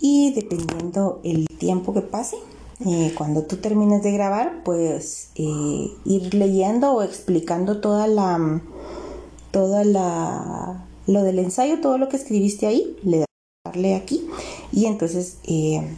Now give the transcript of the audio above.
y dependiendo el tiempo que pase, eh, cuando tú termines de grabar, pues eh, ir leyendo o explicando toda la, toda la, lo del ensayo, todo lo que escribiste ahí, le darle aquí y entonces eh,